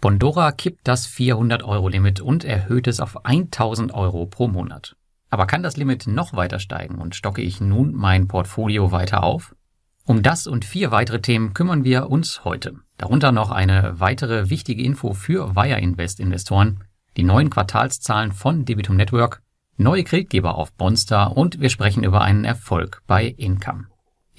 Bondora kippt das 400-Euro-Limit und erhöht es auf 1000 Euro pro Monat. Aber kann das Limit noch weiter steigen und stocke ich nun mein Portfolio weiter auf? Um das und vier weitere Themen kümmern wir uns heute. Darunter noch eine weitere wichtige Info für Wire Invest Investoren, die neuen Quartalszahlen von Debitum Network, neue Kreditgeber auf Bonstar und wir sprechen über einen Erfolg bei Income.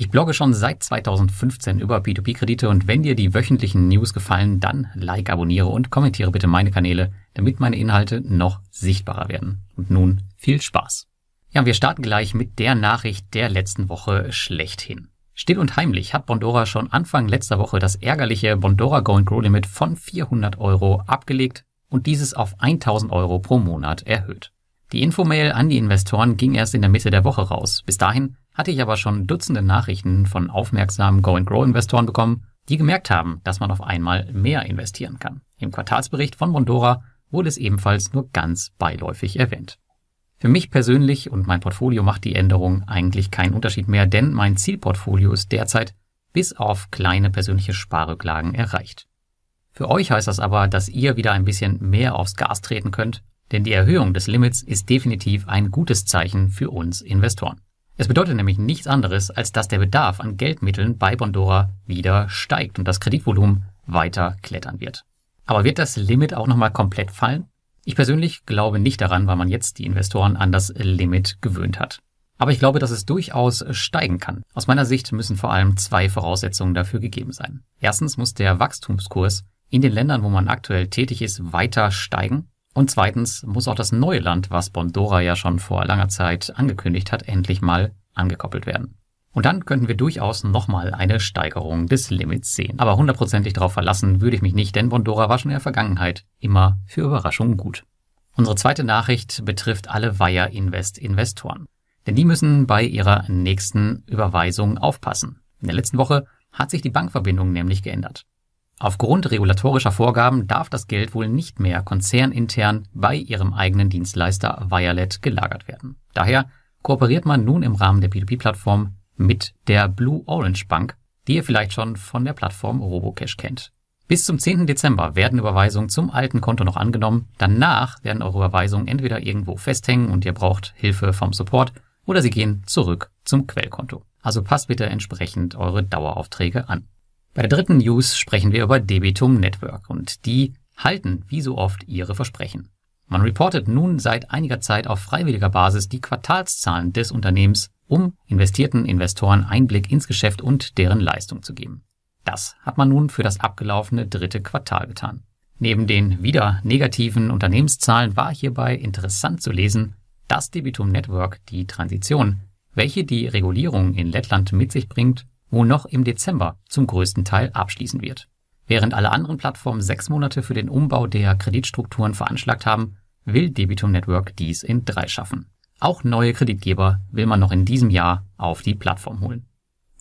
Ich blogge schon seit 2015 über P2P-Kredite und wenn dir die wöchentlichen News gefallen, dann like, abonniere und kommentiere bitte meine Kanäle, damit meine Inhalte noch sichtbarer werden. Und nun viel Spaß. Ja, wir starten gleich mit der Nachricht der letzten Woche schlechthin. Still und heimlich hat Bondora schon Anfang letzter Woche das ärgerliche Bondora Go and Grow Limit von 400 Euro abgelegt und dieses auf 1000 Euro pro Monat erhöht. Die Infomail an die Investoren ging erst in der Mitte der Woche raus. Bis dahin hatte ich aber schon Dutzende Nachrichten von aufmerksamen Go-and-Grow-Investoren bekommen, die gemerkt haben, dass man auf einmal mehr investieren kann. Im Quartalsbericht von Bondora wurde es ebenfalls nur ganz beiläufig erwähnt. Für mich persönlich und mein Portfolio macht die Änderung eigentlich keinen Unterschied mehr, denn mein Zielportfolio ist derzeit bis auf kleine persönliche Sparrücklagen erreicht. Für euch heißt das aber, dass ihr wieder ein bisschen mehr aufs Gas treten könnt, denn die Erhöhung des Limits ist definitiv ein gutes Zeichen für uns Investoren. Es bedeutet nämlich nichts anderes, als dass der Bedarf an Geldmitteln bei Bondora wieder steigt und das Kreditvolumen weiter klettern wird. Aber wird das Limit auch nochmal komplett fallen? Ich persönlich glaube nicht daran, weil man jetzt die Investoren an das Limit gewöhnt hat. Aber ich glaube, dass es durchaus steigen kann. Aus meiner Sicht müssen vor allem zwei Voraussetzungen dafür gegeben sein. Erstens muss der Wachstumskurs in den Ländern, wo man aktuell tätig ist, weiter steigen. Und zweitens muss auch das neue Land, was Bondora ja schon vor langer Zeit angekündigt hat, endlich mal angekoppelt werden. Und dann könnten wir durchaus nochmal eine Steigerung des Limits sehen. Aber hundertprozentig darauf verlassen würde ich mich nicht, denn Bondora war schon in der Vergangenheit immer für Überraschungen gut. Unsere zweite Nachricht betrifft alle Wire Invest Investoren. Denn die müssen bei ihrer nächsten Überweisung aufpassen. In der letzten Woche hat sich die Bankverbindung nämlich geändert. Aufgrund regulatorischer Vorgaben darf das Geld wohl nicht mehr konzernintern bei ihrem eigenen Dienstleister Violet gelagert werden. Daher kooperiert man nun im Rahmen der P2P-Plattform mit der Blue Orange Bank, die ihr vielleicht schon von der Plattform Robocash kennt. Bis zum 10. Dezember werden Überweisungen zum alten Konto noch angenommen. Danach werden eure Überweisungen entweder irgendwo festhängen und ihr braucht Hilfe vom Support oder sie gehen zurück zum Quellkonto. Also passt bitte entsprechend eure Daueraufträge an. Bei der dritten News sprechen wir über Debitum Network und die halten wie so oft ihre Versprechen. Man reportet nun seit einiger Zeit auf freiwilliger Basis die Quartalszahlen des Unternehmens, um investierten Investoren Einblick ins Geschäft und deren Leistung zu geben. Das hat man nun für das abgelaufene dritte Quartal getan. Neben den wieder negativen Unternehmenszahlen war hierbei interessant zu lesen, dass Debitum Network die Transition, welche die Regulierung in Lettland mit sich bringt, wohl noch im Dezember zum größten Teil abschließen wird. Während alle anderen Plattformen sechs Monate für den Umbau der Kreditstrukturen veranschlagt haben, will Debitum Network dies in drei schaffen. Auch neue Kreditgeber will man noch in diesem Jahr auf die Plattform holen.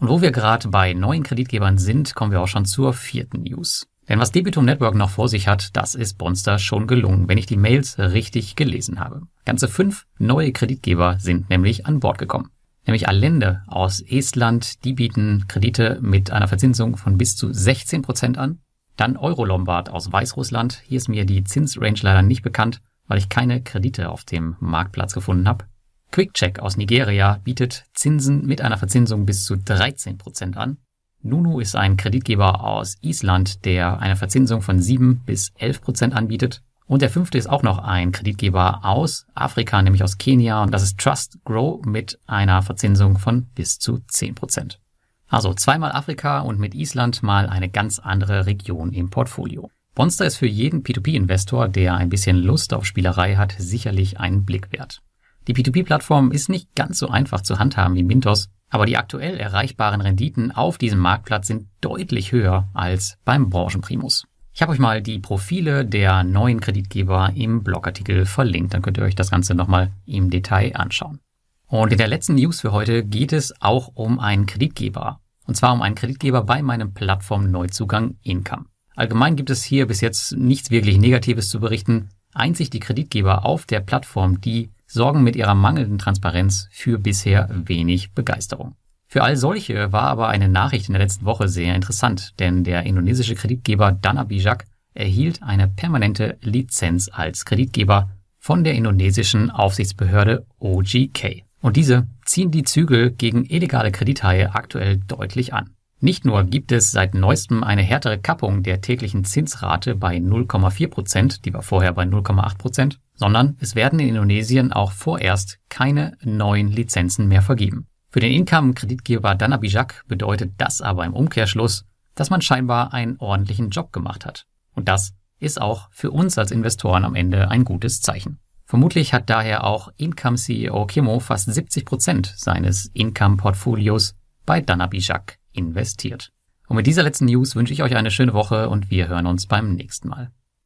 Und wo wir gerade bei neuen Kreditgebern sind, kommen wir auch schon zur vierten News. Denn was Debitum Network noch vor sich hat, das ist Bonster schon gelungen, wenn ich die Mails richtig gelesen habe. Ganze fünf neue Kreditgeber sind nämlich an Bord gekommen nämlich Allende aus Estland. Die bieten Kredite mit einer Verzinsung von bis zu 16 Prozent an. Dann Eurolombard aus Weißrussland. Hier ist mir die Zinsrange leider nicht bekannt, weil ich keine Kredite auf dem Marktplatz gefunden habe. QuickCheck aus Nigeria bietet Zinsen mit einer Verzinsung bis zu 13 Prozent an. Nunu ist ein Kreditgeber aus Island, der eine Verzinsung von 7 bis 11 Prozent anbietet. Und der fünfte ist auch noch ein Kreditgeber aus Afrika, nämlich aus Kenia. Und das ist Trust Grow mit einer Verzinsung von bis zu 10 Prozent. Also zweimal Afrika und mit Island mal eine ganz andere Region im Portfolio. Bonster ist für jeden P2P-Investor, der ein bisschen Lust auf Spielerei hat, sicherlich einen Blick wert. Die P2P-Plattform ist nicht ganz so einfach zu handhaben wie Mintos, aber die aktuell erreichbaren Renditen auf diesem Marktplatz sind deutlich höher als beim Branchenprimus. Ich habe euch mal die Profile der neuen Kreditgeber im Blogartikel verlinkt. Dann könnt ihr euch das Ganze nochmal im Detail anschauen. Und in der letzten News für heute geht es auch um einen Kreditgeber. Und zwar um einen Kreditgeber bei meinem Plattform Neuzugang Income. Allgemein gibt es hier bis jetzt nichts wirklich Negatives zu berichten. Einzig die Kreditgeber auf der Plattform, die sorgen mit ihrer mangelnden Transparenz für bisher wenig Begeisterung. Für all solche war aber eine Nachricht in der letzten Woche sehr interessant, denn der indonesische Kreditgeber Dana Bijak erhielt eine permanente Lizenz als Kreditgeber von der indonesischen Aufsichtsbehörde OGK. Und diese ziehen die Zügel gegen illegale Kredithaie aktuell deutlich an. Nicht nur gibt es seit neuestem eine härtere Kappung der täglichen Zinsrate bei 0,4 Prozent, die war vorher bei 0,8 Prozent, sondern es werden in Indonesien auch vorerst keine neuen Lizenzen mehr vergeben. Für den Income-Kreditgeber Dana Bijak bedeutet das aber im Umkehrschluss, dass man scheinbar einen ordentlichen Job gemacht hat. Und das ist auch für uns als Investoren am Ende ein gutes Zeichen. Vermutlich hat daher auch Income-CEO Kimo fast 70 Prozent seines Income-Portfolios bei Dana Bijak investiert. Und mit dieser letzten News wünsche ich euch eine schöne Woche und wir hören uns beim nächsten Mal.